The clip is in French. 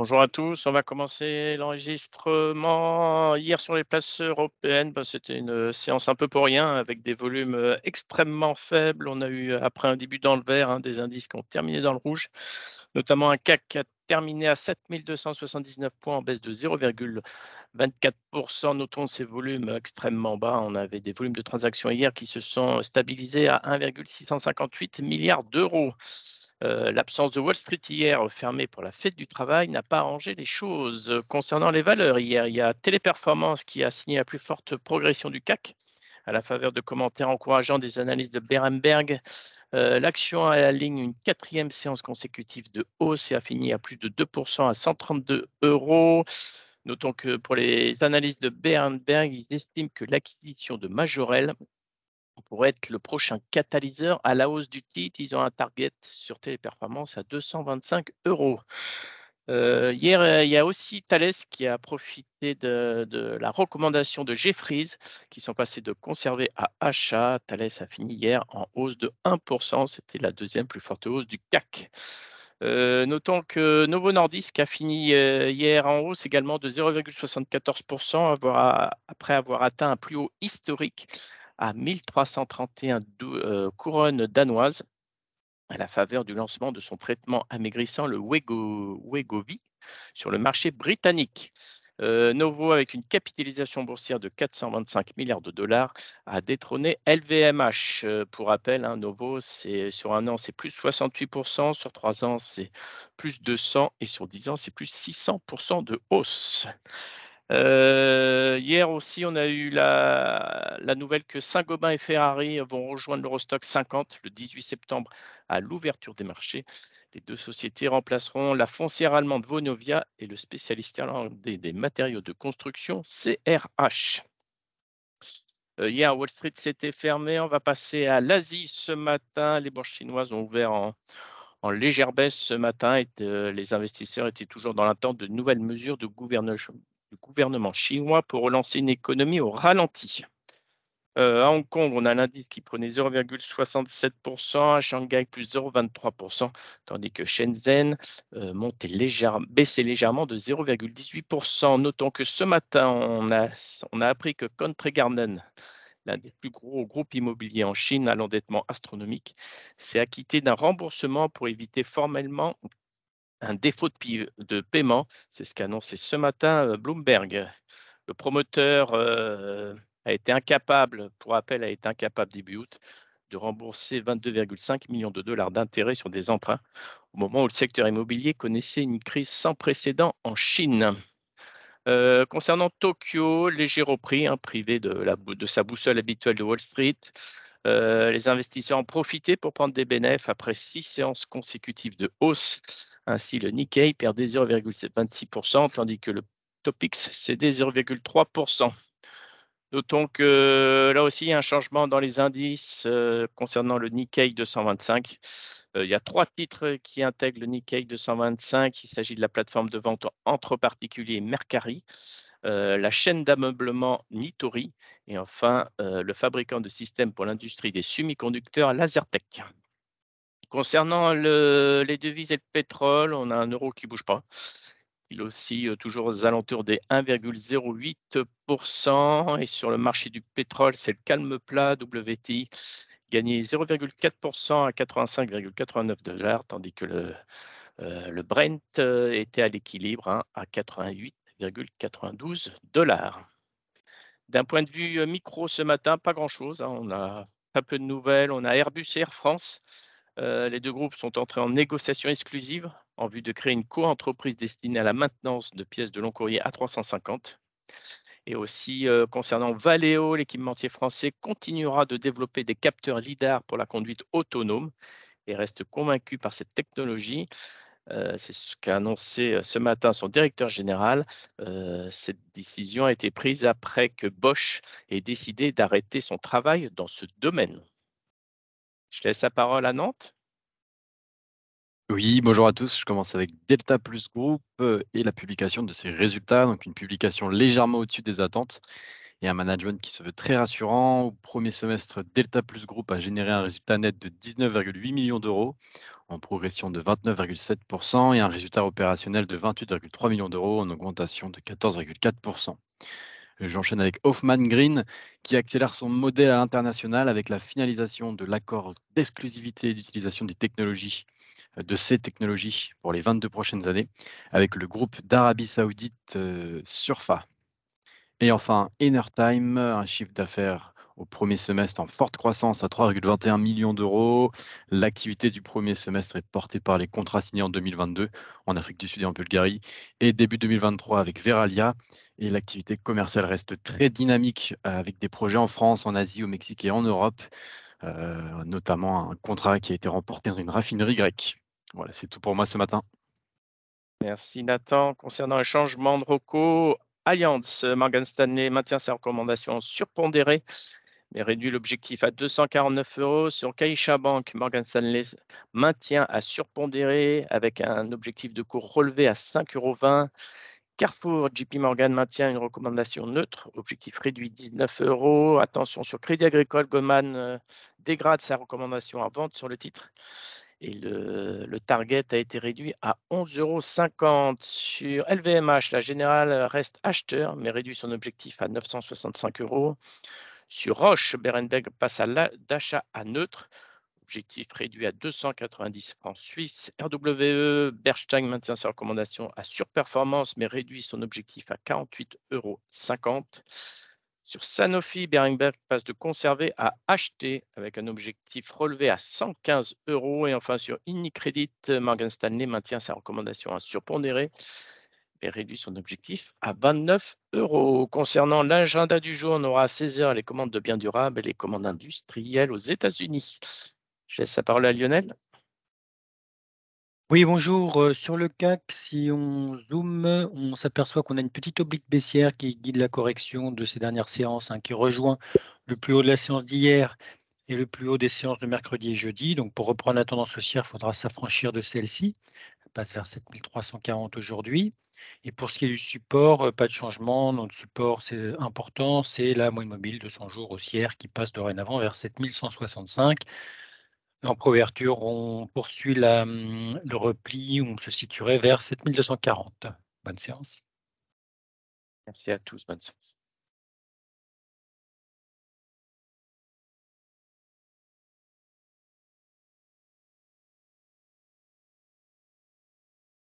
Bonjour à tous, on va commencer l'enregistrement. Hier sur les places européennes, bah, c'était une séance un peu pour rien avec des volumes euh, extrêmement faibles. On a eu, après un début dans le vert, hein, des indices qui ont terminé dans le rouge, notamment un CAC qui a terminé à 7279 points en baisse de 0,24%. Notons ces volumes extrêmement bas. On avait des volumes de transactions hier qui se sont stabilisés à 1,658 milliards d'euros. Euh, l'absence de Wall Street hier, fermée pour la fête du travail, n'a pas arrangé les choses. Concernant les valeurs, hier, il y a Téléperformance qui a signé la plus forte progression du CAC à la faveur de commentaires encourageants des analystes de Berenberg. Euh, l'action a ligne une quatrième séance consécutive de hausse et a fini à plus de 2% à 132 euros. Notons que pour les analystes de Berenberg, ils estiment que l'acquisition de Majorel pourrait être le prochain catalyseur à la hausse du titre. Ils ont un target sur Téléperformance à 225 euros. Euh, hier, euh, il y a aussi Thales qui a profité de, la recommandation de Jeffries, qui sont passés de conserver à achat. Thales a fini hier en hausse de 1%. C'était la deuxième plus forte hausse du CAC. Euh, notons que Novo Nordisk a fini hier en hausse également de 0,74% après avoir atteint un plus haut historique à 1331 euh, couronnes danoises à la faveur du lancement de son traitement amaigrissant, le Wegovy, sur le marché britannique. Euh, Novo, avec une capitalisation boursière de 425 milliards de dollars, a détrôné LVMH. Euh, pour rappel, hein, Novo, sur un an, c'est plus 68%, sur trois ans, c'est plus 200 et sur 10 ans, c'est plus 600% de hausse. Euh, hier aussi, on a eu la, nouvelle que Saint-Gobain et Ferrari vont rejoindre l'Eurostock 50 le 18 septembre à l'ouverture des marchés. Les deux sociétés remplaceront la foncière allemande Vonovia et le spécialiste irlandais des matériaux de construction CRH. Euh, hier, Wall Street s'était fermé. On va passer à l'Asie ce matin. Les bourses chinoises ont ouvert en, légère baisse ce matin et euh, les investisseurs étaient toujours dans l'attente de nouvelles mesures de gouvernement du gouvernement chinois pour relancer une économie au ralenti. Euh, à Hong Kong, on a l'indice qui prenait 0,67%, à Shanghai plus 0,23%, tandis que Shenzhen euh, baissait légèrement de 0,18%. Notons que ce matin, on a, on a appris que Country Garden, l'un des plus gros groupes immobiliers en Chine à l'endettement astronomique, s'est acquitté d'un remboursement pour éviter formellement un défaut de, paiement. C'est ce qu'a annoncé ce matin euh, Bloomberg. Le promoteur euh, a été incapable, pour rappel, a été incapable début août de rembourser 22,5 millions de dollars d'intérêts sur des emprunts au moment où le secteur immobilier connaissait une crise sans précédent en Chine. Euh, concernant Tokyo, léger repris, hein, privé de, sa boussole habituelle de Wall Street. les investisseurs ont profité pour prendre des bénéfices après six séances consécutives de hausse ainsi, le Nikkei perdait 0,26%, tandis que le Topix cédait 0,3%. Notons que là aussi, il y a un changement dans les indices euh, concernant le Nikkei 225. Euh, il y a trois titres qui intègrent le Nikkei 225. Il s'agit de la plateforme de vente entre particuliers Mercari, euh, la chaîne d'ameublement Nitori et enfin le fabricant de systèmes pour l'industrie des semi-conducteurs Lasertech. Concernant les devises et le pétrole, on a un euro qui ne bouge pas. Il aussi euh, toujours aux alentours des 1,08%. Et sur le marché du pétrole, c'est le calme plat. WTI gagné 0,4% à 85,89 dollars, tandis que le, euh, Brent euh, était à l'équilibre hein, à 88,92 dollars. D'un point de vue micro ce matin, pas grand-chose. Hein. On a un peu de nouvelles. On a Airbus et Air France euh, les deux groupes sont entrés en négociation exclusive en vue de créer une co-entreprise destinée à la maintenance de pièces de long courrier A350. Et aussi, euh, concernant Valeo, l'équipementier français continuera de développer des capteurs LIDAR pour la conduite autonome et reste convaincu par cette technologie. Euh, c'est ce qu'a annoncé ce matin son directeur général. cette décision a été prise après que Bosch ait décidé d'arrêter son travail dans ce domaine. Je laisse la parole à Nantes. Oui, bonjour à tous. Je commence avec Delta Plus Group euh, et la publication de ses résultats. Donc, une publication légèrement au-dessus des attentes. et un management qui se veut très rassurant. Au premier semestre, Delta Plus Group a généré un résultat net de 19,8 millions d'euros, en progression de 29,7%, et un résultat opérationnel de 28,3 millions d'euros, en augmentation de 14,4%. J'enchaîne avec Hoffman Green, qui accélère son modèle à l'international avec la finalisation de l'accord d'exclusivité d'utilisation des technologies de ces technologies pour les 22 prochaines années avec le groupe d'Arabie Saoudite euh, Surfa. Et enfin, Enertime, un chiffre d'affaires au premier semestre en forte croissance à 3,21 millions d'euros. L'activité du premier semestre est portée par les contrats signés en 2022 en Afrique du Sud et en Bulgarie et début 2023 avec Veralia. Et l'activité commerciale reste très dynamique avec des projets en France, en Asie, au Mexique et en Europe, euh, notamment un contrat qui a été remporté dans une raffinerie grecque. Voilà, c'est tout pour moi ce matin. Merci Nathan. Concernant le changement de ROCO, Allianz, Morgan Stanley maintient ses recommandations surpondérées, mais réduit l'objectif à 249 euros. Sur Caixa Bank, Morgan Stanley maintient à surpondérer avec un objectif de cours relevé à 5,20 euros. Carrefour, JP Morgan maintient une recommandation neutre, objectif réduit 19 euros. Attention sur Crédit Agricole, Goldman euh, dégrade sa recommandation à vente sur le titre et le, target a été réduit à 11,50 euros. Sur LVMH, la générale reste acheteur, mais réduit son objectif à 965 euros. Sur Roche, Berenberg passe d'achat à neutre, objectif réduit à 290 francs suisses. RWE, Berstein maintient sa recommandation à surperformance, mais réduit son objectif à 48,50 euros. Sur Sanofi, Beringberg passe de conserver à acheter avec un objectif relevé à 115 euros. Et enfin, sur Unicredit, Morgan Stanley maintient sa recommandation à surpondérer et réduit son objectif à 29 euros. Concernant l'agenda du jour, on aura à 16h les commandes de biens durables et les commandes industrielles aux États-Unis. Je laisse la parole à Lionel. Oui, bonjour. Sur le CAC, si on zoome, on s'aperçoit qu'on a une petite oblique baissière qui guide la correction de ces dernières séances, hein, qui rejoint le plus haut de la séance d'hier et le plus haut des séances de mercredi et jeudi. Donc, pour reprendre la tendance haussière, il faudra s'affranchir de celle-ci. Passe vers 7340 aujourd'hui. Et pour ce qui est du support, pas de changement. Notre support, c'est important, c'est la moyenne mobile de 100 jours haussière qui passe dorénavant vers 7165. En couverture, on poursuit hum, le repli, on se situerait vers 7240. Bonne séance. Merci à tous, bonne séance.